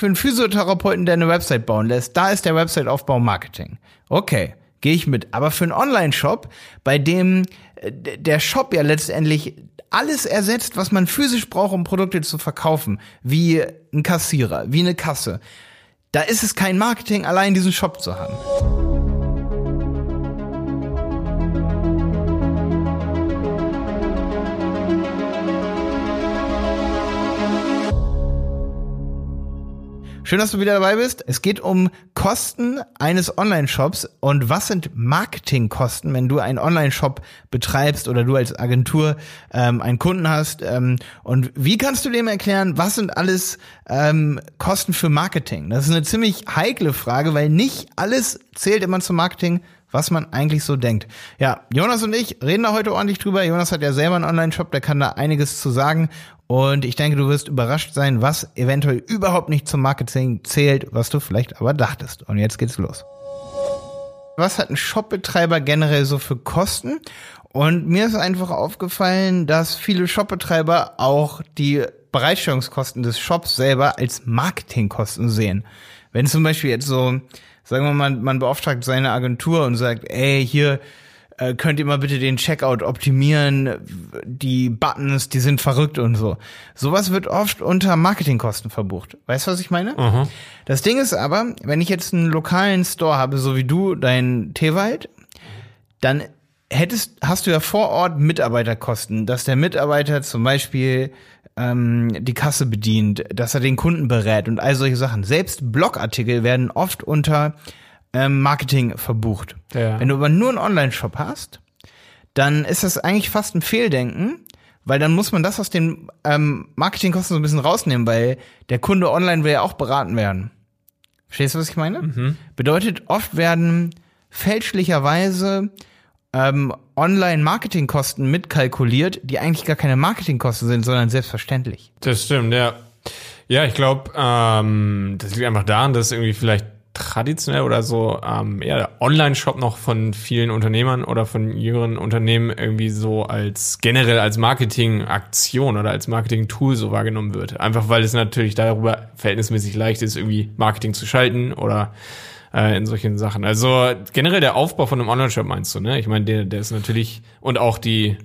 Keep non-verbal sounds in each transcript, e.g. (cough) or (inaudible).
Für einen Physiotherapeuten, der eine Website bauen lässt, da ist der Website-Aufbau Marketing. Okay, gehe ich mit. Aber für einen Online-Shop, bei dem äh, der Shop ja letztendlich alles ersetzt, was man physisch braucht, um Produkte zu verkaufen, wie ein Kassierer, wie eine Kasse, da ist es kein Marketing, allein diesen Shop zu haben. Schön, dass du wieder dabei bist. Es geht um Kosten eines Online-Shops und was sind Marketingkosten, wenn du einen Online-Shop betreibst oder du als Agentur ähm, einen Kunden hast. Ähm, und wie kannst du dem erklären, was sind alles ähm, Kosten für Marketing? Das ist eine ziemlich heikle Frage, weil nicht alles zählt immer zum Marketing was man eigentlich so denkt. Ja, Jonas und ich reden da heute ordentlich drüber. Jonas hat ja selber einen Online-Shop, der kann da einiges zu sagen. Und ich denke, du wirst überrascht sein, was eventuell überhaupt nicht zum Marketing zählt, was du vielleicht aber dachtest. Und jetzt geht's los. Was hat ein Shopbetreiber generell so für Kosten? Und mir ist einfach aufgefallen, dass viele Shopbetreiber auch die Bereitstellungskosten des Shops selber als Marketingkosten sehen. Wenn zum Beispiel jetzt so Sagen wir mal, man beauftragt seine Agentur und sagt, ey, hier äh, könnt ihr mal bitte den Checkout optimieren, die Buttons, die sind verrückt und so. Sowas wird oft unter Marketingkosten verbucht. Weißt du, was ich meine? Mhm. Das Ding ist aber, wenn ich jetzt einen lokalen Store habe, so wie du, dein Teewald, dann hättest, hast du ja vor Ort Mitarbeiterkosten, dass der Mitarbeiter zum Beispiel ähm, die Kasse bedient, dass er den Kunden berät und all solche Sachen. Selbst Blogartikel werden oft unter ähm, Marketing verbucht. Ja. Wenn du aber nur einen Online-Shop hast, dann ist das eigentlich fast ein Fehldenken, weil dann muss man das aus den ähm, Marketingkosten so ein bisschen rausnehmen, weil der Kunde online will ja auch beraten werden. Verstehst du, was ich meine? Mhm. Bedeutet, oft werden fälschlicherweise ähm, Online-Marketingkosten mitkalkuliert, die eigentlich gar keine Marketingkosten sind, sondern selbstverständlich. Das stimmt, ja. Ja, ich glaube, ähm, das liegt einfach daran, dass irgendwie vielleicht traditionell oder so ähm, ja, der Online-Shop noch von vielen Unternehmern oder von jüngeren Unternehmen irgendwie so als generell als Marketing-Aktion oder als Marketing-Tool so wahrgenommen wird. Einfach weil es natürlich darüber verhältnismäßig leicht ist, irgendwie Marketing zu schalten oder äh, in solchen Sachen. Also generell der Aufbau von einem Online-Shop meinst du, ne? Ich meine, der, der ist natürlich und auch die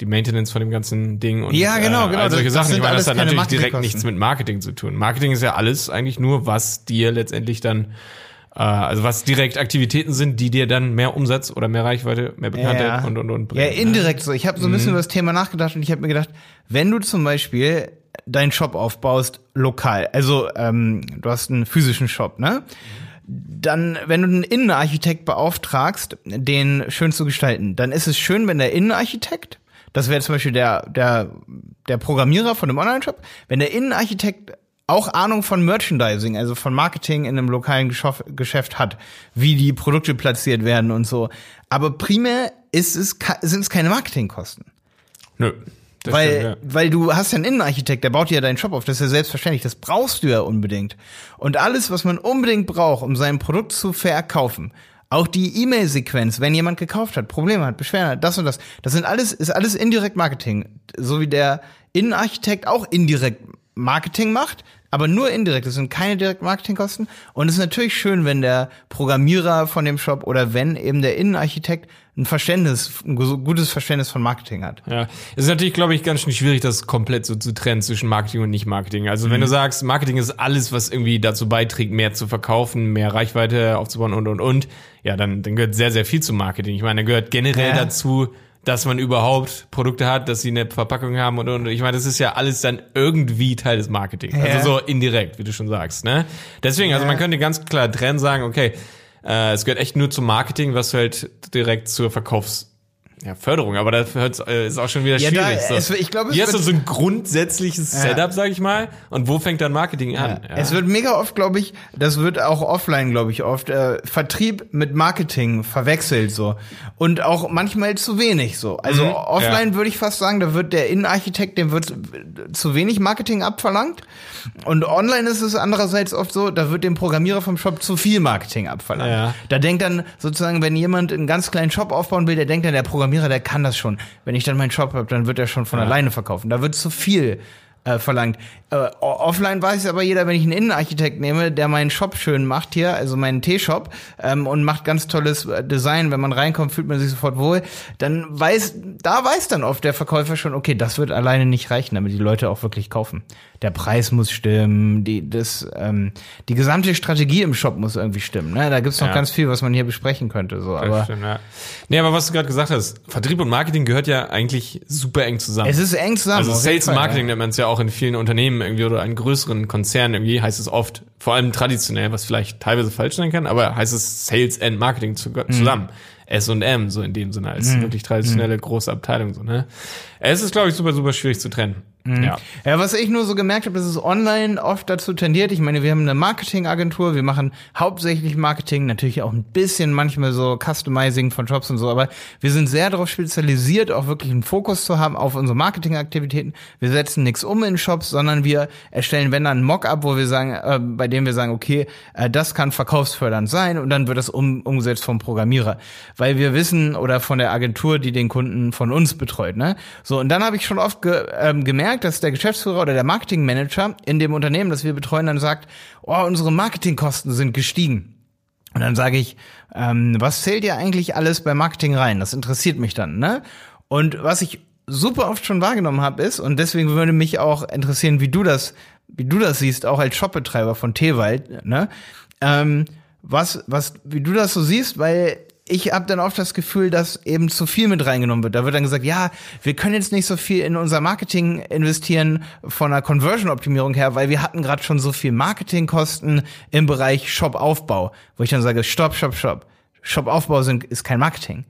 die Maintenance von dem ganzen Ding und ja genau äh, genau all solche das, Sachen. Das ich meine, das hat natürlich direkt nichts mit Marketing zu tun. Marketing ist ja alles eigentlich nur, was dir letztendlich dann äh, also was direkt Aktivitäten sind, die dir dann mehr Umsatz oder mehr Reichweite, mehr Bekanntheit ja. und und und bringen. Ja, indirekt so. Ich habe so ein bisschen mhm. über das Thema nachgedacht und ich habe mir gedacht, wenn du zum Beispiel deinen Shop aufbaust lokal, also ähm, du hast einen physischen Shop, ne? Mhm dann, wenn du einen Innenarchitekt beauftragst, den schön zu gestalten, dann ist es schön, wenn der Innenarchitekt, das wäre zum Beispiel der, der, der Programmierer von dem Online-Shop, wenn der Innenarchitekt auch Ahnung von Merchandising, also von Marketing in einem lokalen Geschäft hat, wie die Produkte platziert werden und so. Aber primär ist es, sind es keine Marketingkosten. Nö. Das weil, stimmt, ja. weil du hast ja einen Innenarchitekt, der baut dir ja deinen Shop auf, das ist ja selbstverständlich, das brauchst du ja unbedingt. Und alles, was man unbedingt braucht, um sein Produkt zu verkaufen, auch die E-Mail-Sequenz, wenn jemand gekauft hat, Probleme hat, Beschwerden hat, das und das, das sind alles, ist alles indirekt Marketing. So wie der Innenarchitekt auch indirekt Marketing macht, aber nur indirekt. Das sind keine direkten Marketingkosten. Und es ist natürlich schön, wenn der Programmierer von dem Shop oder wenn eben der Innenarchitekt ein Verständnis, ein gutes Verständnis von Marketing hat. Ja, es ist natürlich, glaube ich, ganz schön schwierig, das komplett so zu trennen zwischen Marketing und Nicht-Marketing. Also mhm. wenn du sagst, Marketing ist alles, was irgendwie dazu beiträgt, mehr zu verkaufen, mehr Reichweite aufzubauen und, und, und, ja, dann, dann gehört sehr, sehr viel zum Marketing. Ich meine, da gehört generell ja. dazu, dass man überhaupt Produkte hat, dass sie eine Verpackung haben und, und ich meine, das ist ja alles dann irgendwie Teil des Marketings. Also ja. Also so indirekt, wie du schon sagst, ne? Deswegen, also man könnte ganz klar trennen sagen, okay, äh, es gehört echt nur zum Marketing, was halt direkt zur Verkaufs ja, Förderung, aber das äh, ist auch schon wieder ja, schwierig. Da, so. es, ich glaube, Hier hast du so ein grundsätzliches ja. Setup, sag ich mal. Und wo fängt dann Marketing an? Ja. Es wird mega oft, glaube ich, das wird auch offline, glaube ich, oft äh, Vertrieb mit Marketing verwechselt so. Und auch manchmal zu wenig so. Also mhm. offline würde ich fast sagen, da wird der Innenarchitekt, dem wird zu wenig Marketing abverlangt. Und online ist es andererseits oft so, da wird dem Programmierer vom Shop zu viel Marketing abverlangt. Ja. Da denkt dann sozusagen, wenn jemand einen ganz kleinen Shop aufbauen will, der denkt dann, der Programmierer, der kann das schon. Wenn ich dann meinen Shop habe, dann wird er schon von ja. alleine verkaufen. Da wird zu viel äh, verlangt. Äh, offline weiß aber jeder, wenn ich einen Innenarchitekt nehme, der meinen Shop schön macht hier, also meinen T-Shop, ähm, und macht ganz tolles äh, Design. Wenn man reinkommt, fühlt man sich sofort wohl. Dann weiß, da weiß dann oft der Verkäufer schon, okay, das wird alleine nicht reichen, damit die Leute auch wirklich kaufen. Der Preis muss stimmen, die, das, ähm, die gesamte Strategie im Shop muss irgendwie stimmen. Ne? Da gibt's noch Ja. ganz viel, was man hier besprechen könnte. So, aber Stimmt, ja. Nee, aber was du gerade gesagt hast, Vertrieb und Marketing gehört ja eigentlich super eng zusammen. es ist eng zusammen. Also Sales Marketing ja. nennt man es ja auch in vielen Unternehmen irgendwie oder in größeren Konzernen irgendwie heißt es oft, vor allem traditionell, was vielleicht teilweise falsch sein kann, aber heißt es Sales and Marketing zu, Mhm. zusammen. S und M, so in dem Sinne, als wirklich traditionelle Mhm. große Abteilung, so, ne? Es ist, glaube ich, super, super schwierig zu trennen. Mhm. Ja. Ja, was ich nur so gemerkt habe, dass es online oft dazu tendiert. Ich meine, wir haben eine Marketingagentur, wir machen hauptsächlich Marketing, natürlich auch ein bisschen manchmal so Customizing von Jobs und so, aber wir sind sehr darauf spezialisiert, auch wirklich einen Fokus zu haben auf unsere Marketingaktivitäten. Wir setzen nichts um in Shops, sondern wir erstellen, wenn dann ein Mock-up, wo wir sagen, äh, bei dem wir sagen, okay, äh, das kann verkaufsfördernd sein und dann wird das um, umgesetzt vom Programmierer, weil wir wissen oder von der Agentur, die den Kunden von uns betreut, ne? So und dann habe ich schon oft ge ähm, gemerkt, dass der Geschäftsführer oder der Marketingmanager in dem Unternehmen, das wir betreuen, dann sagt, oh, unsere Marketingkosten sind gestiegen. Und dann sage ich, ähm, was zählt ihr eigentlich alles bei Marketing rein? Das interessiert mich dann, ne? Und was ich super oft schon wahrgenommen habe, ist, und deswegen würde mich auch interessieren, wie du das, wie du das siehst, auch als Shopbetreiber von Teewald, ne? Ähm, was, was, wie du das so siehst, weil ich habe dann oft das Gefühl, dass eben zu viel mit reingenommen wird. Da wird dann gesagt, ja, wir können jetzt nicht so viel in unser Marketing investieren von der Conversion-Optimierung her, weil wir hatten gerade schon so viel Marketingkosten im Bereich Shop-Aufbau, wo ich dann sage, stopp, stopp, stopp. Shop-Aufbau ist kein Marketing.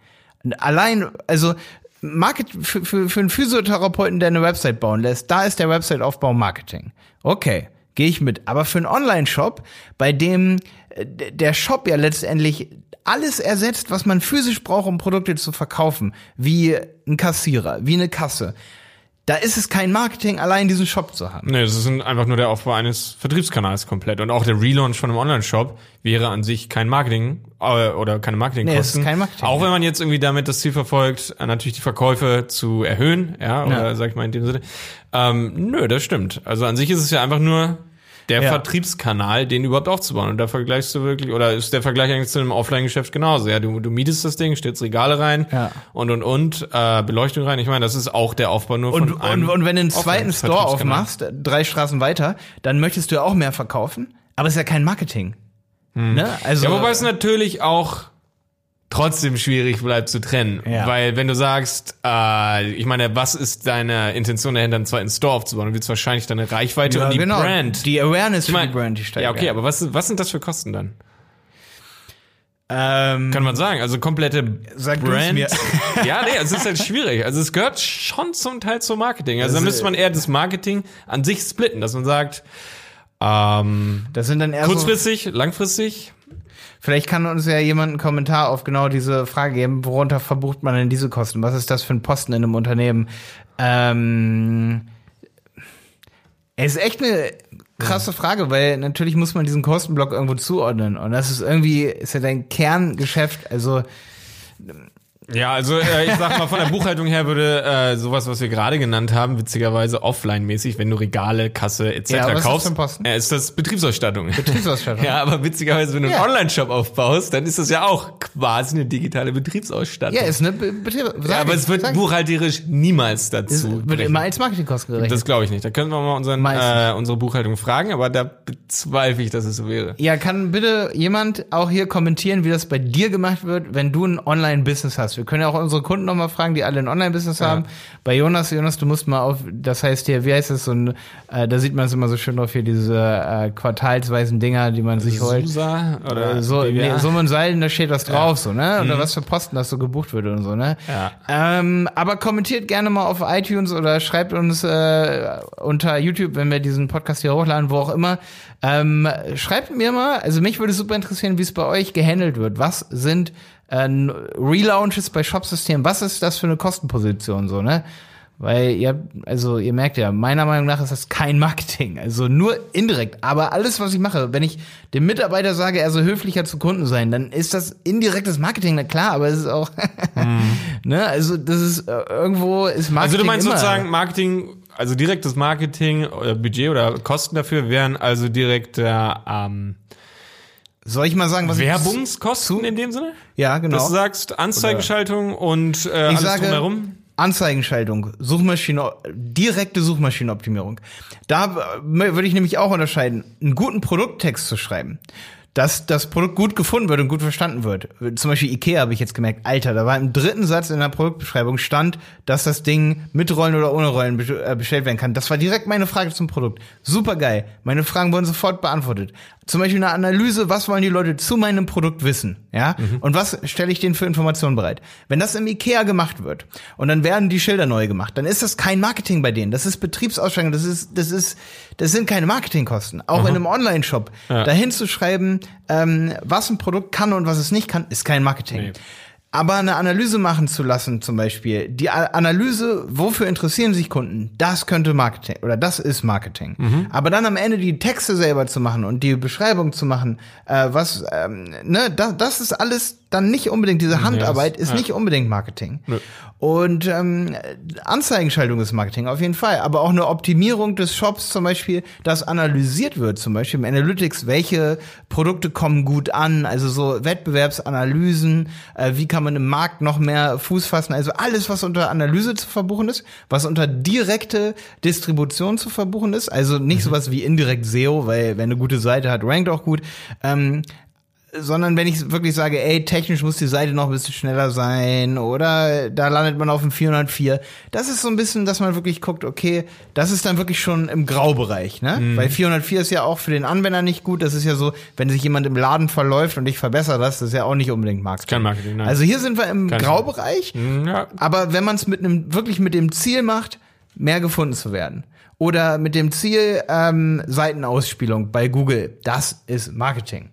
Allein, also Market, für, für, für einen Physiotherapeuten, der eine Website bauen lässt, da ist der Website-Aufbau Marketing. Okay, gehe ich mit. Aber für einen Online-Shop, bei dem äh, der Shop ja letztendlich alles ersetzt, was man physisch braucht, um Produkte zu verkaufen, wie ein Kassierer, wie eine Kasse, da ist es kein Marketing, allein diesen Shop zu haben. Nee, das ist einfach nur der Aufbau eines Vertriebskanals komplett. Und auch der Relaunch von einem Online-Shop wäre an sich kein Marketing äh, oder keine Marketingkosten. Nee, es ist kein Marketing, Auch wenn man jetzt irgendwie damit das Ziel verfolgt, äh, natürlich die Verkäufe zu erhöhen, ja, oder Ja. sag ich mal in dem Sinne. Ähm, nö, das stimmt. Also an sich ist es ja einfach nur der Ja. Vertriebskanal, den überhaupt aufzubauen. Und da vergleichst du wirklich, oder ist der Vergleich eigentlich zu einem Offline-Geschäft genauso? Ja, du, du mietest das Ding, stellst Regale rein Ja. und und und, äh, Beleuchtung rein. Ich meine, das ist auch der Aufbau nur Und, von einem und, und wenn du einen zweiten Store aufmachst, drei Straßen weiter, dann möchtest du ja auch mehr verkaufen, aber es ist ja kein Marketing. Ne? Also, Hm. Ja, wobei es natürlich auch trotzdem schwierig bleibt zu trennen. Ja. Weil wenn du sagst, äh, ich meine, was ist deine Intention dahinter, einen zweiten Store aufzubauen? Du willst wahrscheinlich deine Reichweite ja, und die genau, Brand. Die Awareness Ich für mein, die Brand, die steigt. ja, okay, aber was, was sind das für Kosten dann? ähm, Kann man sagen. Also komplette Sag Brand. mir. (laughs) (laughs) ja, nee, es ist halt schwierig. Also es gehört schon zum Teil zum Marketing. Also da müsste man eher das Marketing an sich splitten, dass man sagt, ähm, das sind dann eher so, kurzfristig, langfristig. Vielleicht kann uns ja jemand einen Kommentar auf genau diese Frage geben, worunter verbucht man denn diese Kosten? Was ist das für ein Posten in einem Unternehmen? Ähm, es ist echt eine krasse Frage, weil natürlich muss man diesen Kostenblock irgendwo zuordnen. Und das ist irgendwie, ist ja dein Kerngeschäft, also Ja, also äh, ich sag mal, von der Buchhaltung her würde äh, sowas, was wir gerade genannt haben, witzigerweise offline-mäßig, wenn du Regale, Kasse etc. Ja, was ist das kaufst, für ein Posten? äh, ist das Betriebsausstattung. Betriebsausstattung. ja, aber witzigerweise, wenn du Ja. einen Online-Shop aufbaust, dann ist das ja auch quasi eine digitale Betriebsausstattung. Ja, ist eine Be Betrieb. Ja, aber es wird buchhalterisch niemals es dazu. wird brechen. immer als Marketingkosten gerechnet. das glaube ich nicht. Da können wir mal unseren, Meistens. äh, unsere Buchhaltung fragen, aber da bezweifle ich, dass es so wäre. Ja, kann bitte jemand auch hier kommentieren, wie das bei dir gemacht wird, wenn du ein Online-Business hast? Wir können ja auch unsere Kunden nochmal fragen, die alle ein Online-Business haben. Bei Jonas, Jonas, du musst mal auf, das heißt hier, wie heißt es, so ein, äh, da sieht man es immer so schön drauf hier, diese äh, quartalsweisen Dinger, die man sich holt. Susa oder Äh, so, BWA? nee, Summen und Seilen, da steht was drauf, so, ne? Oder was für Posten das so gebucht wird und so, ne? Ja. Ähm, aber kommentiert gerne mal auf iTunes oder schreibt uns äh, unter YouTube, wenn wir diesen Podcast hier hochladen, wo auch immer. Ähm, schreibt mir mal, also mich würde super interessieren, wie es bei euch gehandelt wird. Was sind äh, Relaunches bei Shopsystemen? Was ist das für eine Kostenposition, so, ne? Weil ihr, habt- also ihr merkt ja, meiner Meinung nach ist das kein (laughs) Marketing, also nur indirekt. Aber alles, was ich mache, wenn ich dem Mitarbeiter sage, er soll höflicher zu Kunden sein, dann ist das indirektes Marketing, na klar, aber es ist auch, (laughs) ne, also das ist äh, irgendwo ist Marketing Also du meinst immer, sozusagen Marketing also direktes Marketing oder Budget oder Kosten dafür wären also direkt ähm, Soll ich mal sagen, was Werbungskosten in dem Sinne? ja, genau. Dass du sagst, Anzeigenschaltung und äh, alles sage- drumherum. Anzeigenschaltung, Suchmaschine, direkte Suchmaschinenoptimierung. Da äh, würde ich nämlich auch unterscheiden, einen guten Produkttext zu schreiben. Dass das Produkt gut gefunden wird und gut verstanden wird. Zum Beispiel Ikea habe ich jetzt gemerkt, Alter, da war im dritten Satz in der Produktbeschreibung stand, dass das Ding mit Rollen oder ohne Rollen äh, bestellt werden kann. Das war direkt meine Frage zum Produkt. Super geil. Meine Fragen wurden sofort beantwortet. Zum Beispiel eine Analyse, was wollen die Leute zu meinem Produkt wissen? Ja? Und was stelle ich denen für Informationen bereit? Wenn das im Ikea gemacht wird und dann werden die Schilder neu gemacht, dann ist das kein Marketing bei denen. Das ist Betriebsausschreibung, das ist, das ist, das sind keine Marketingkosten. Auch in einem Online-Shop. Ja. Dahin zu schreiben, ähm, was ein Produkt kann und was es nicht kann, ist kein Marketing. Nee. Aber eine Analyse machen zu lassen, zum Beispiel, die Analyse, wofür interessieren sich Kunden, das könnte Marketing oder das ist Marketing. Mhm. Aber dann am Ende die Texte selber zu machen und die Beschreibung zu machen, äh, was, ähm, ne, das, das ist alles dann nicht unbedingt, diese Handarbeit ist ja. nicht unbedingt Marketing. Nö. Und ähm, Anzeigenschaltung ist Marketing auf jeden Fall, aber auch eine Optimierung des Shops zum Beispiel, dass analysiert wird, zum Beispiel im Analytics, welche Produkte kommen gut an, also so Wettbewerbsanalysen, äh, wie kann man im Markt noch mehr Fuß fassen, also alles, was unter Analyse zu verbuchen ist, was unter direkte Distribution zu verbuchen ist, also nicht sowas wie indirekt SEO, weil wenn eine gute Seite hat, rankt auch gut, ähm, sondern wenn ich wirklich sage, ey, technisch muss die Seite noch ein bisschen schneller sein oder da landet man auf dem 404. Das ist so ein bisschen, dass man wirklich guckt, okay, das ist dann wirklich schon im Graubereich, ne? Weil 404 ist ja auch für den Anwender nicht gut. Das ist ja so, wenn sich jemand im Laden verläuft und ich verbessere das, das ist ja auch nicht unbedingt Marketing. Kein Marketing, nein. Also hier sind wir im Kein- Graubereich. Ja, Aber wenn man es mit einem wirklich mit dem Ziel macht, mehr gefunden zu werden oder mit dem Ziel ähm, Seitenausspielung bei Google, das ist Marketing.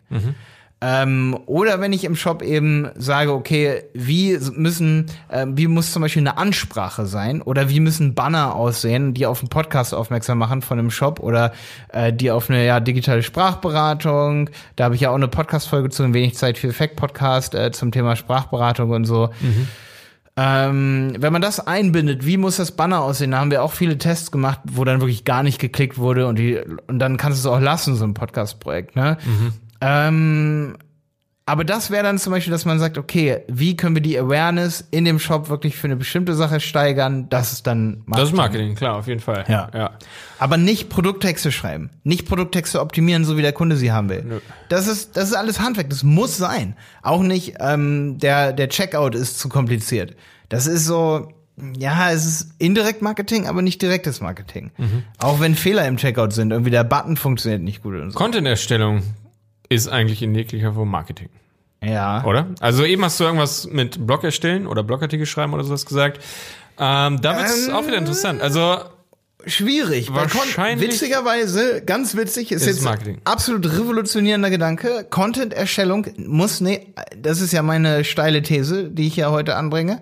Ähm, oder wenn ich im Shop eben sage, okay, wie müssen, ähm, wie muss zum Beispiel eine Ansprache sein oder wie müssen Banner aussehen, die auf einen Podcast aufmerksam machen von einem Shop oder äh, die auf eine ja, digitale Sprachberatung. Da habe ich ja auch eine Podcast-Folge zu ein wenig Zeit für Effekt Podcast äh, zum Thema Sprachberatung und so. Ähm, wenn man das einbindet, wie muss das Banner aussehen? Da haben wir auch viele Tests gemacht, wo dann wirklich gar nicht geklickt wurde und die und dann kannst du es auch lassen, so ein Podcast-Projekt. Ne? Ähm, aber das wäre dann zum Beispiel, dass man sagt, okay, wie können wir die Awareness in dem Shop wirklich für eine bestimmte Sache steigern? Das ist dann Marketing. das ist Marketing, klar, auf jeden Fall. Ja. ja. Aber nicht Produkttexte schreiben, nicht Produkttexte optimieren, so wie der Kunde sie haben will. Nö. Das ist das ist alles Handwerk. Das muss sein. Auch nicht ähm, der der Checkout ist zu kompliziert. Das ist so. Ja, es ist indirekt Marketing, aber nicht direktes Marketing. Mhm. Auch wenn Fehler im Checkout sind, irgendwie der Button funktioniert nicht gut und so. Content-Erstellung ist eigentlich in jeglicher Form Marketing, Ja. oder? Also eben hast du irgendwas mit Blog erstellen oder Blogartikel schreiben oder sowas gesagt. Ähm, da wird es Ähm, auch wieder interessant. Also Schwierig. Wahrscheinlich Witzigerweise, ganz witzig, ist, ist jetzt Marketing. absolut revolutionierender Gedanke. Content-Erstellung muss, nee, das ist ja meine steile These, die ich ja heute anbringe.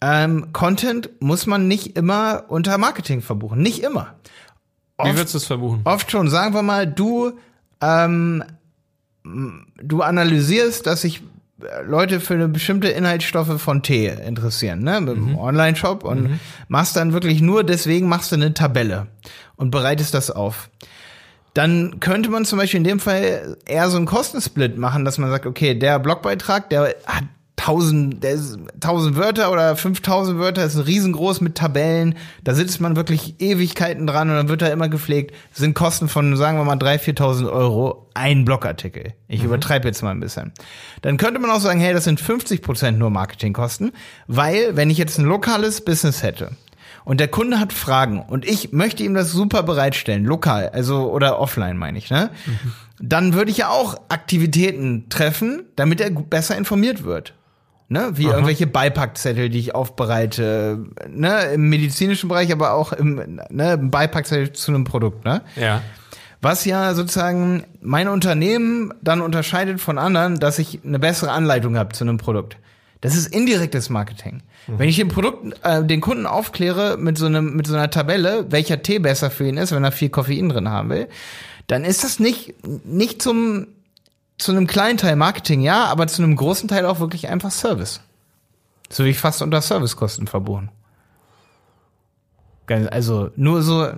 Ähm, Content muss man nicht immer unter Marketing verbuchen. Nicht immer. wie Oft, würdest du es verbuchen? oft schon. Sagen wir mal, du, ähm, du analysierst, dass sich äh, Leute für eine bestimmte Inhaltsstoffe von Tee interessieren, ne, mit einem Online-Shop und machst dann wirklich nur deswegen machst du eine Tabelle und bereitest das auf. Dann könnte man zum Beispiel in dem Fall eher so einen Kostensplit machen, dass man sagt, okay, der Blogbeitrag, der hat 1000, der ist 1000 Wörter oder 5000 Wörter, ist riesengroß mit Tabellen. Da sitzt man wirklich Ewigkeiten dran und dann wird er immer gepflegt. Das sind Kosten von, sagen wir mal, 3.000, 4.000 Euro ein Blogartikel. Ich übertreibe jetzt mal ein bisschen. Dann könnte man auch sagen, hey, das sind 50 Prozent nur Marketingkosten, weil wenn ich jetzt ein lokales Business hätte und der Kunde hat Fragen und ich möchte ihm das super bereitstellen, lokal, also oder offline meine ich, ne? Dann würde ich ja auch Aktivitäten treffen, damit er besser informiert wird. Ne, wie irgendwelche Beipackzettel, die ich aufbereite, ne, im medizinischen Bereich, aber auch im, ne, im Beipackzettel zu einem Produkt, ne? Ja. Was ja sozusagen mein Unternehmen dann unterscheidet von anderen, dass ich eine bessere Anleitung habe zu einem Produkt. Das ist indirektes Marketing. Wenn ich den Produkt, äh, den Kunden aufkläre mit so einem, mit so einer Tabelle, welcher Tee besser für ihn ist, wenn er viel Koffein drin haben will, dann ist das nicht, nicht zum, zu einem kleinen Teil Marketing, ja, aber zu einem großen Teil auch wirklich einfach Service. So wie ich fast unter Servicekosten. Ganz- Also nur so, weißt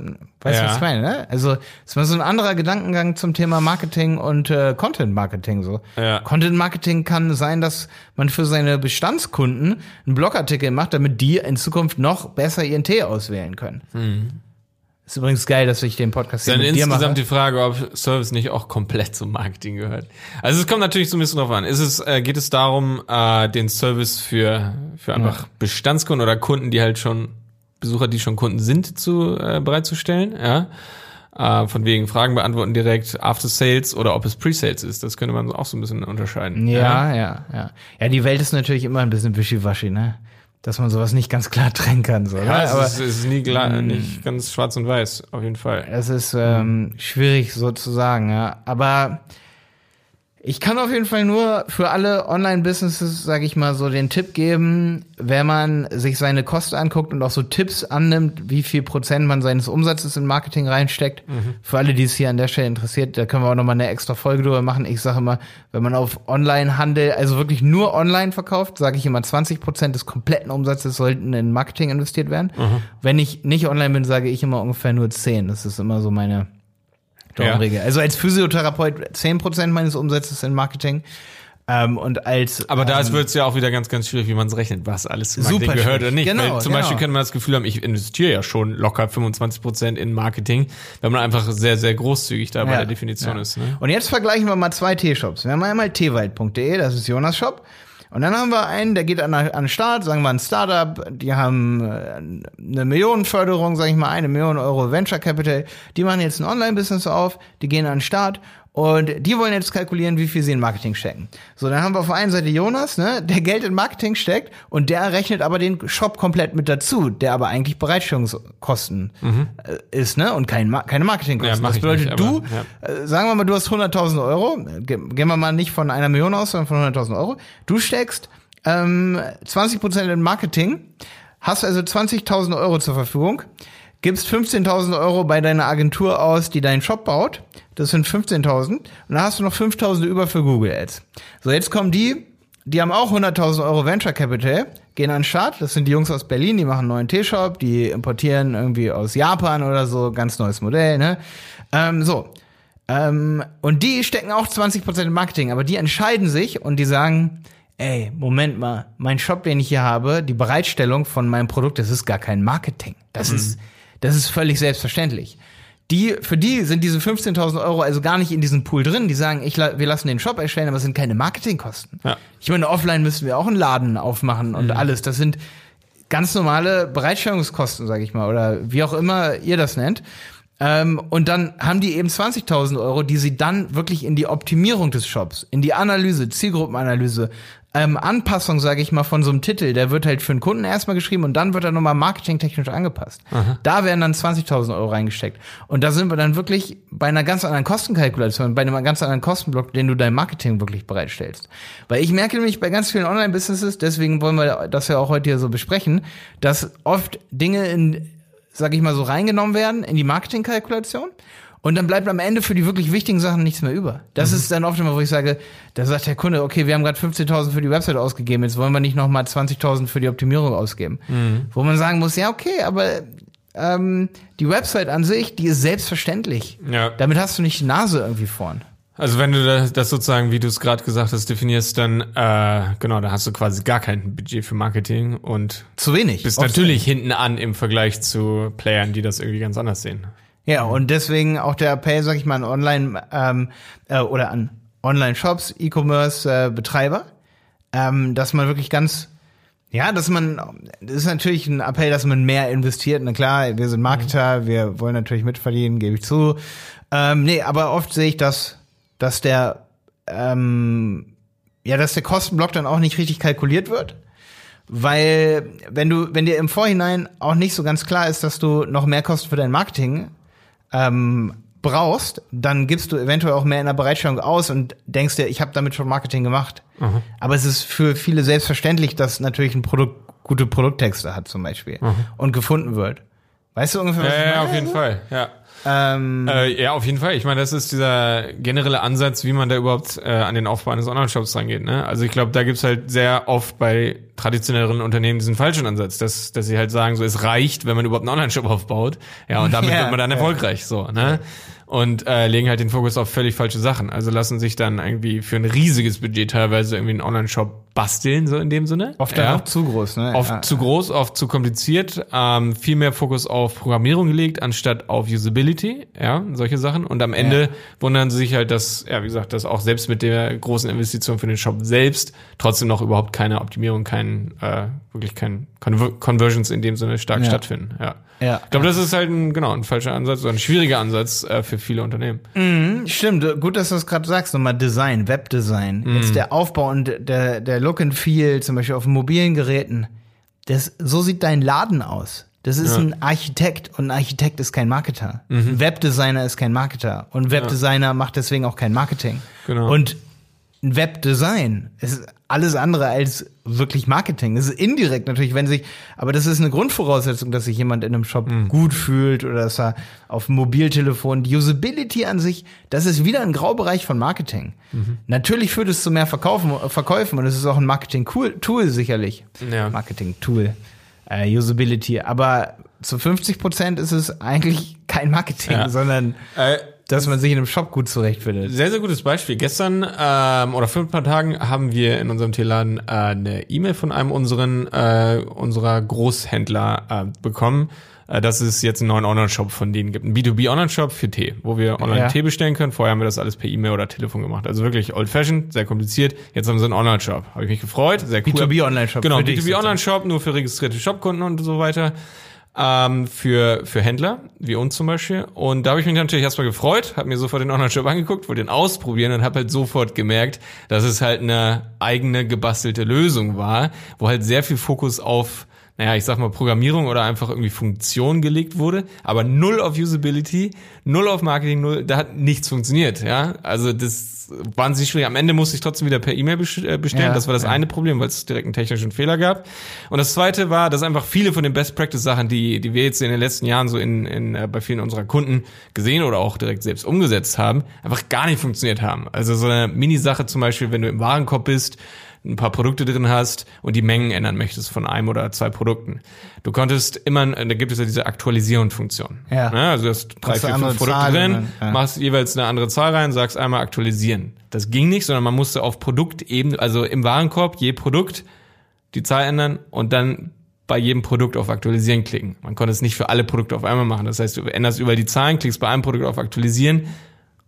du, Ja. was ich meine, ne? Also es war so ein anderer Gedankengang zum Thema Marketing und äh, Content Marketing so. Ja. Content Marketing kann sein, dass man für seine Bestandskunden einen Blogartikel macht, damit die in Zukunft noch besser ihren Tee auswählen können. Ist übrigens geil, dass ich den Podcast hier Dann mit dir mache. insgesamt die Frage, ob Service nicht auch komplett zum Marketing gehört. Also es kommt natürlich so ein bisschen drauf an. Ist es, äh, geht es darum, äh, den Service für, für einfach Bestandskunden oder Kunden, die halt schon, Besucher, die schon Kunden sind, zu äh, bereitzustellen, ja. Äh, von wegen Fragen beantworten direkt After Sales oder ob es Pre-Sales ist. Das könnte man auch so ein bisschen unterscheiden. Ja, ja, ja. Ja, die Welt ist natürlich immer ein bisschen wischiwaschi, ne? Dass man sowas nicht ganz klar (laughs) trennen kann, so. Ja, ne? es, Aber ist, es ist nie klar, nicht ganz schwarz und weiß, auf jeden Fall. es ist ähm, schwierig so zu sagen, ja. Aber ich kann auf jeden Fall nur für alle Online-Businesses, sage ich mal, so den Tipp geben, wenn man sich seine Kosten anguckt und auch so Tipps annimmt, wie viel Prozent man seines Umsatzes in Marketing reinsteckt. Für alle, die es hier an der Stelle interessiert, da können wir auch nochmal eine extra Folge drüber machen. Ich sage immer, wenn man auf Online-Handel, also wirklich nur online verkauft, sage ich immer, 20 Prozent des kompletten Umsatzes sollten in Marketing investiert werden. Wenn ich nicht online bin, sage ich immer ungefähr nur 10. Das ist immer so meine Daumenregel. Also als Physiotherapeut 10% meines Umsatzes in Marketing. Ähm, und als Aber da ähm, wird es ja auch wieder ganz, ganz schwierig, wie man es rechnet, was alles Super Marketing gehört oder schwierig. nicht. Genau, Weil zum genau. Beispiel könnte man das Gefühl haben, ich investiere ja schon locker 25 Prozent in Marketing, wenn man einfach sehr, sehr großzügig da bei Ja, der Definition ja. ist. Ne? Und jetzt vergleichen wir mal zwei T-Shops. Wir haben einmal teewald.de, das ist Jonas Shop. Und dann haben wir einen, der geht an, an den Start, sagen wir ein Startup, die haben äh, eine Millionenförderung, sage ich mal, eine Million Euro Venture Capital. Die machen jetzt ein Online-Business auf, die gehen an den Start und die wollen jetzt kalkulieren, wie viel sie in Marketing stecken. So, dann haben wir auf der einen Seite Jonas, ne, der Geld in Marketing steckt und der rechnet aber den Shop komplett mit dazu, der aber eigentlich Bereitstellungskosten äh, ist, ne, und kein, keine Marketingkosten. Ja, das bedeutet, nicht, du aber, ja. äh, sagen wir mal, du hast 100.000 Euro, ge gehen wir mal nicht von einer Million aus, sondern von 100.000 Euro. Du steckst ähm, 20% in Marketing, hast also 20.000 Euro zur Verfügung, gibst 15.000 Euro bei deiner Agentur aus, die deinen Shop baut, das sind 15.000, und dann hast du noch 5.000 über für Google Ads. So, jetzt kommen die, die haben auch 100.000 Euro Venture Capital, gehen an den Start, das sind die Jungs aus Berlin, die machen einen neuen T-Shop, die importieren irgendwie aus Japan oder so, ganz neues Modell, ne? Ähm, so, ähm, und die stecken auch 20% in Marketing, aber die entscheiden sich und die sagen, ey, Moment mal, mein Shop, den ich hier habe, die Bereitstellung von meinem Produkt, das ist gar kein Marketing. Das ist, das ist völlig selbstverständlich. Die, für die sind diese 15.000 Euro also gar nicht in diesem Pool drin. Die sagen, ich, wir lassen den Shop erstellen, aber es sind keine Marketingkosten. Ja. Ich meine, offline müssen wir auch einen Laden aufmachen und alles. Das sind ganz normale Bereitstellungskosten, sage ich mal, oder wie auch immer ihr das nennt. Ähm, und dann haben die eben 20.000 Euro, die sie dann wirklich in die Optimierung des Shops, in die Analyse, Zielgruppenanalyse, ähm, Anpassung, sage ich mal, von so einem Titel, der wird halt für den Kunden erstmal geschrieben und dann wird er nochmal marketingtechnisch angepasst. Da werden dann 20.000 Euro reingesteckt. Und da sind wir dann wirklich bei einer ganz anderen Kostenkalkulation, bei einem ganz anderen Kostenblock, den du dein Marketing wirklich bereitstellst. Weil ich merke nämlich bei ganz vielen Online-Businesses, deswegen wollen wir das ja auch heute hier so besprechen, dass oft Dinge in, sag ich mal, so reingenommen werden in die Marketingkalkulation. Und dann bleibt am Ende für die wirklich wichtigen Sachen nichts mehr über. Das ist dann oft immer, wo ich sage, da sagt der Kunde, okay, wir haben gerade 15.000 für die Website ausgegeben, jetzt wollen wir nicht nochmal 20.000 für die Optimierung ausgeben. Wo man sagen muss, ja, okay, aber ähm, die Website an sich, die ist selbstverständlich. Ja. Damit hast du nicht die Nase irgendwie vorn. Also wenn du das, sozusagen, wie du es gerade gesagt hast, definierst, dann äh, genau, da hast du quasi gar kein Budget für Marketing und Zu wenig. bist natürlich hinten an im Vergleich zu Playern, die das irgendwie ganz anders sehen. Ja, und deswegen auch der Appell, sag ich mal, an Online ähm, äh, oder an Online-Shops, E-Commerce-Betreiber, ähm, dass man wirklich ganz, ja, dass man, das ist natürlich ein Appell, dass man mehr investiert. Na klar, wir sind Marketer, wir wollen natürlich mitverdienen, gebe ich zu. Ähm, nee, aber oft sehe ich, dass, dass der, ähm, ja, dass der Kostenblock dann auch nicht richtig kalkuliert wird. Weil, wenn du, wenn dir im Vorhinein auch nicht so ganz klar ist, dass du noch mehr Kosten für dein Marketing ähm, brauchst, dann gibst du eventuell auch mehr in der Bereitstellung aus und denkst dir, ich habe damit schon Marketing gemacht. Aber es ist für viele selbstverständlich, dass natürlich ein Produkt gute Produkttexte hat zum Beispiel und gefunden wird. Weißt du ungefähr, was Ja, ich meine? ja, auf jeden Fall, ja. Ähm, Äh, ja, auf jeden Fall. Ich meine, das ist dieser generelle Ansatz, wie man da überhaupt äh, an den Aufbau eines Online-Shops rangeht. Ne? Also ich glaube, da gibt's halt sehr oft bei traditionelleren Unternehmen diesen falschen Ansatz, dass, dass sie halt sagen, so es reicht, wenn man überhaupt einen Online-Shop aufbaut. Ja, und damit (laughs) Ja, wird man dann ja. erfolgreich. So, ne? Und äh, legen halt den Fokus auf völlig falsche Sachen. Also lassen sich dann irgendwie für ein riesiges Budget teilweise irgendwie einen Online-Shop basteln, so in dem Sinne. oft dann ja. auch zu groß, ne? Oft ja. zu groß, oft zu kompliziert, ähm, viel mehr Fokus auf Programmierung gelegt, anstatt auf Usability, ja, solche Sachen. Und am Ende Ja. wundern sie sich halt, dass, ja, wie gesagt, dass auch selbst mit der großen Investition für den Shop selbst trotzdem noch überhaupt keine Optimierung, kein, äh, wirklich kein Conver Conversions in dem Sinne stark stattfinden, ja. Ja. Ich glaube, das ist halt ein, genau, ein falscher Ansatz, oder ein schwieriger Ansatz äh, für viele Unternehmen. Stimmt, gut, dass du das gerade sagst, nochmal Design, Webdesign. Mhm. Jetzt der Aufbau und der, der Look and Feel, zum Beispiel auf mobilen Geräten. Das, so sieht dein Laden aus. Das ist Ja. ein Architekt und ein Architekt ist kein Marketer. Mhm. Ein Webdesigner ist kein Marketer und ein Webdesigner macht deswegen auch kein Marketing. Genau. Und ein Webdesign ist alles andere als wirklich Marketing. Das ist indirekt natürlich, wenn sich, aber das ist eine Grundvoraussetzung, dass sich jemand in einem Shop Mhm. gut fühlt oder dass er auf dem Mobiltelefon, die Usability an sich, das ist wieder ein Graubereich von Marketing. Mhm. Natürlich führt es zu mehr Verkaufen, Verkäufen und es ist auch ein Marketing-Tool sicherlich. Ja. Marketing-Tool, äh, Usability, aber zu 50 Prozent ist es eigentlich kein Marketing, Ja. sondern Äh, dass man sich in einem Shop gut zurechtfindet. Sehr, sehr gutes Beispiel. Gestern ähm, oder vor ein paar Tagen haben wir in unserem Teeladen äh, eine E-Mail von einem unseren, äh, unserer Großhändler äh, bekommen, äh, dass es jetzt einen neuen Online-Shop von denen gibt. Ein B2B-Online-Shop für Tee, wo wir online Ja. Tee bestellen können. Vorher haben wir das alles per E-Mail oder Telefon gemacht. Also wirklich old-fashioned, sehr kompliziert. Jetzt haben sie einen Online-Shop. Habe ich mich gefreut. Sehr cool. B2B-Online-Shop Genau, für dich B2B-Online-Shop, nur für registrierte Shopkunden und so weiter ähm, für, für Händler, wie uns zum Beispiel. Und da habe ich mich natürlich erstmal gefreut, habe mir sofort den Online-Shop angeguckt, wollte den ausprobieren und habe halt sofort gemerkt, dass es halt eine eigene gebastelte Lösung war, wo halt sehr viel Fokus auf naja, ich sag mal Programmierung oder einfach irgendwie Funktion gelegt wurde, aber null auf Usability, null auf Marketing, null, da hat nichts funktioniert, ja. Also das wahnsinnig schwierig. Am Ende musste ich trotzdem wieder per E-Mail äh, bestellen. Ja, das war das ja. eine Problem, weil es direkt einen technischen Fehler gab. Und das zweite war, dass einfach viele von den Best Practice Sachen, die, die wir jetzt in den letzten Jahren so in, in, äh, bei vielen unserer Kunden gesehen oder auch direkt selbst umgesetzt haben, einfach gar nicht funktioniert haben. Also so eine Mini-Sache zum Beispiel, wenn du im Warenkorb bist, ein paar Produkte drin hast und die Mengen ändern möchtest von einem oder zwei Produkten. Du konntest immer, da gibt es ja diese Aktualisieren-Funktion. Ja. Ne? Also du hast drei, du vier, fünf Produkte Zahlen drin, ja. machst jeweils eine andere Zahl rein, sagst einmal aktualisieren. Das ging nicht, sondern man musste auf Produktebene, also im Warenkorb je Produkt die Zahl ändern und dann bei jedem Produkt auf Aktualisieren klicken. Man konnte es nicht für alle Produkte auf einmal machen. Das heißt, du änderst überall die Zahlen, klickst bei einem Produkt auf Aktualisieren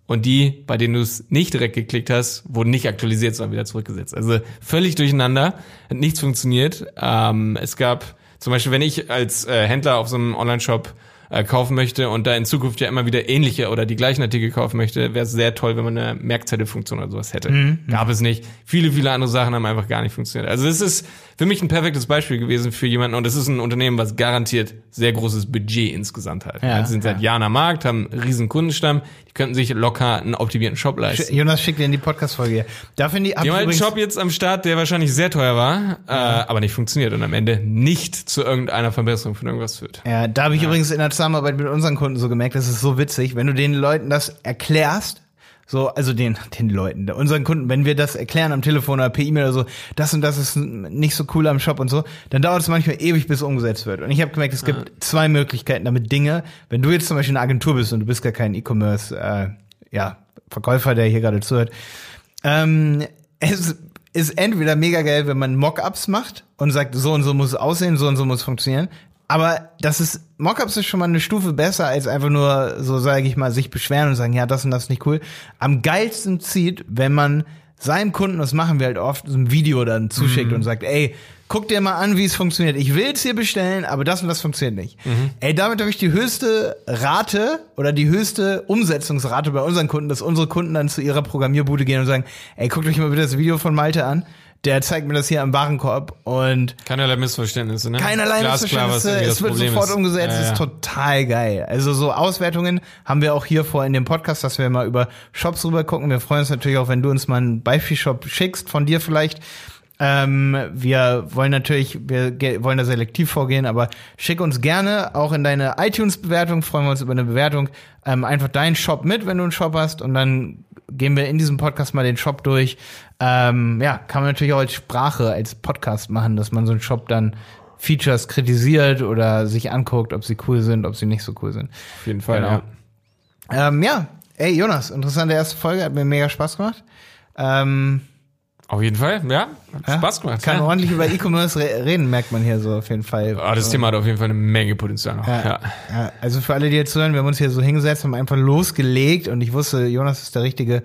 und die, bei denen du es nicht direkt geklickt hast, wurden nicht aktualisiert, sondern wieder zurückgesetzt. Also völlig durcheinander, hat nichts funktioniert. Ähm, es gab zum Beispiel, wenn ich als äh, Händler auf so einem Online-Shop äh, kaufen möchte und da in Zukunft ja immer wieder ähnliche oder die gleichen Artikel kaufen möchte, wäre es sehr toll, wenn man eine Merkzettelfunktion oder sowas hätte. Gab es nicht. Viele, viele andere Sachen haben einfach gar nicht funktioniert. Also es ist für mich ein perfektes Beispiel gewesen für jemanden und es ist ein Unternehmen, was garantiert sehr großes Budget insgesamt hat. Ja, also sind seit ja. Jahren am Markt, haben einen riesen Kundenstamm, die könnten sich locker einen optimierten Shop leisten. Jonas schickt dir in die Podcast-Folge. hier. Da finde ich, Die haben einen Shop jetzt am Start, der wahrscheinlich sehr teuer war, äh, aber nicht funktioniert und am Ende nicht zu irgendeiner Verbesserung von irgendwas führt. ja, da habe ich übrigens in der Zusammenarbeit mit unseren Kunden so gemerkt, das ist so witzig, wenn du den Leuten das erklärst, so, also den, den Leuten, unseren Kunden, wenn wir das erklären am Telefon oder per E-Mail oder so, das und das ist nicht so cool am Shop und so, dann dauert es manchmal ewig, bis umgesetzt wird. Und ich habe gemerkt, es gibt zwei Möglichkeiten, damit Dinge, wenn du jetzt zum Beispiel eine Agentur bist und du bist gar kein E-Commerce, äh, ja, Verkäufer, der hier gerade zuhört, ähm, es ist entweder mega geil, wenn man Mockups macht und sagt, so und so muss es aussehen, so und so muss es funktionieren. Aber das ist, Mockups ist schon mal eine Stufe besser, als einfach nur, so sage ich mal, sich beschweren und sagen, ja, das und das ist nicht cool. Am geilsten zieht, wenn man seinem Kunden, das machen wir halt oft, so ein Video dann zuschickt und sagt, ey, guck dir mal an, wie es funktioniert. Ich will es hier bestellen, aber das und das funktioniert nicht. Ey, damit habe ich die höchste Rate oder die höchste Umsetzungsrate bei unseren Kunden, dass unsere Kunden dann zu ihrer Programmierbude gehen und sagen, ey, guckt euch mal bitte das Video von Malte an. Der zeigt mir das hier am Warenkorb und Keinerlei Missverständnisse, ne? Keinerlei was Missverständnisse, das es wird Problem sofort ist. umgesetzt, Ja, ja. ist total geil. Also so Auswertungen haben wir auch hier vor in dem Podcast, dass wir mal über Shops rüber gucken. Wir freuen uns natürlich auch, wenn du uns mal einen Beispielshop schickst, von dir vielleicht. Ähm, wir wollen natürlich, wir wollen da selektiv vorgehen, aber schick uns gerne auch in deine iTunes-Bewertung, freuen wir uns über eine Bewertung, ähm, einfach deinen Shop mit, wenn du einen Shop hast und dann gehen wir in diesem Podcast mal den Shop durch. Ähm, ja, kann man natürlich auch als Sprache, als Podcast machen, dass man so einen Shop dann Features kritisiert oder sich anguckt, ob sie cool sind, ob sie nicht so cool sind. Auf jeden Fall, Genau. ja. Ähm, ja, ey Jonas, interessante erste Folge, hat mir mega Spaß gemacht. Ähm, Auf jeden Fall, ja. Hat ja, Spaß gemacht. Kann ja. ordentlich über E-Commerce re reden, merkt man hier so auf jeden Fall. Ah, das Thema hat auf jeden Fall eine Menge Potenzial noch. Ja, Ja. ja, also für alle, die jetzt zuhören, wir haben uns hier so hingesetzt, haben einfach losgelegt und ich wusste, Jonas ist der Richtige,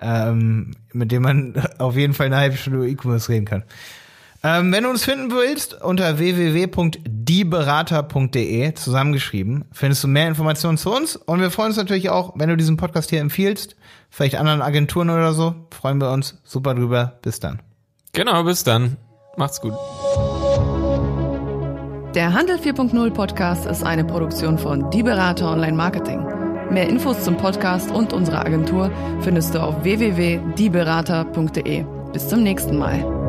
ähm, mit dem man (laughs) auf jeden Fall eine halbe Stunde über E-Commerce reden kann. Ähm, wenn du uns finden willst, unter www.dieberater.de zusammengeschrieben, findest du mehr Informationen zu uns und wir freuen uns natürlich auch, wenn du diesen Podcast hier empfiehlst, vielleicht anderen Agenturen oder so, freuen wir uns super drüber. Bis dann. Genau, bis dann. Macht's gut. Der Handel 4.0 Podcast ist eine Produktion von Die Berater Online Marketing. Mehr Infos zum Podcast und unserer Agentur findest du auf www.dieberater.de. Bis zum nächsten Mal.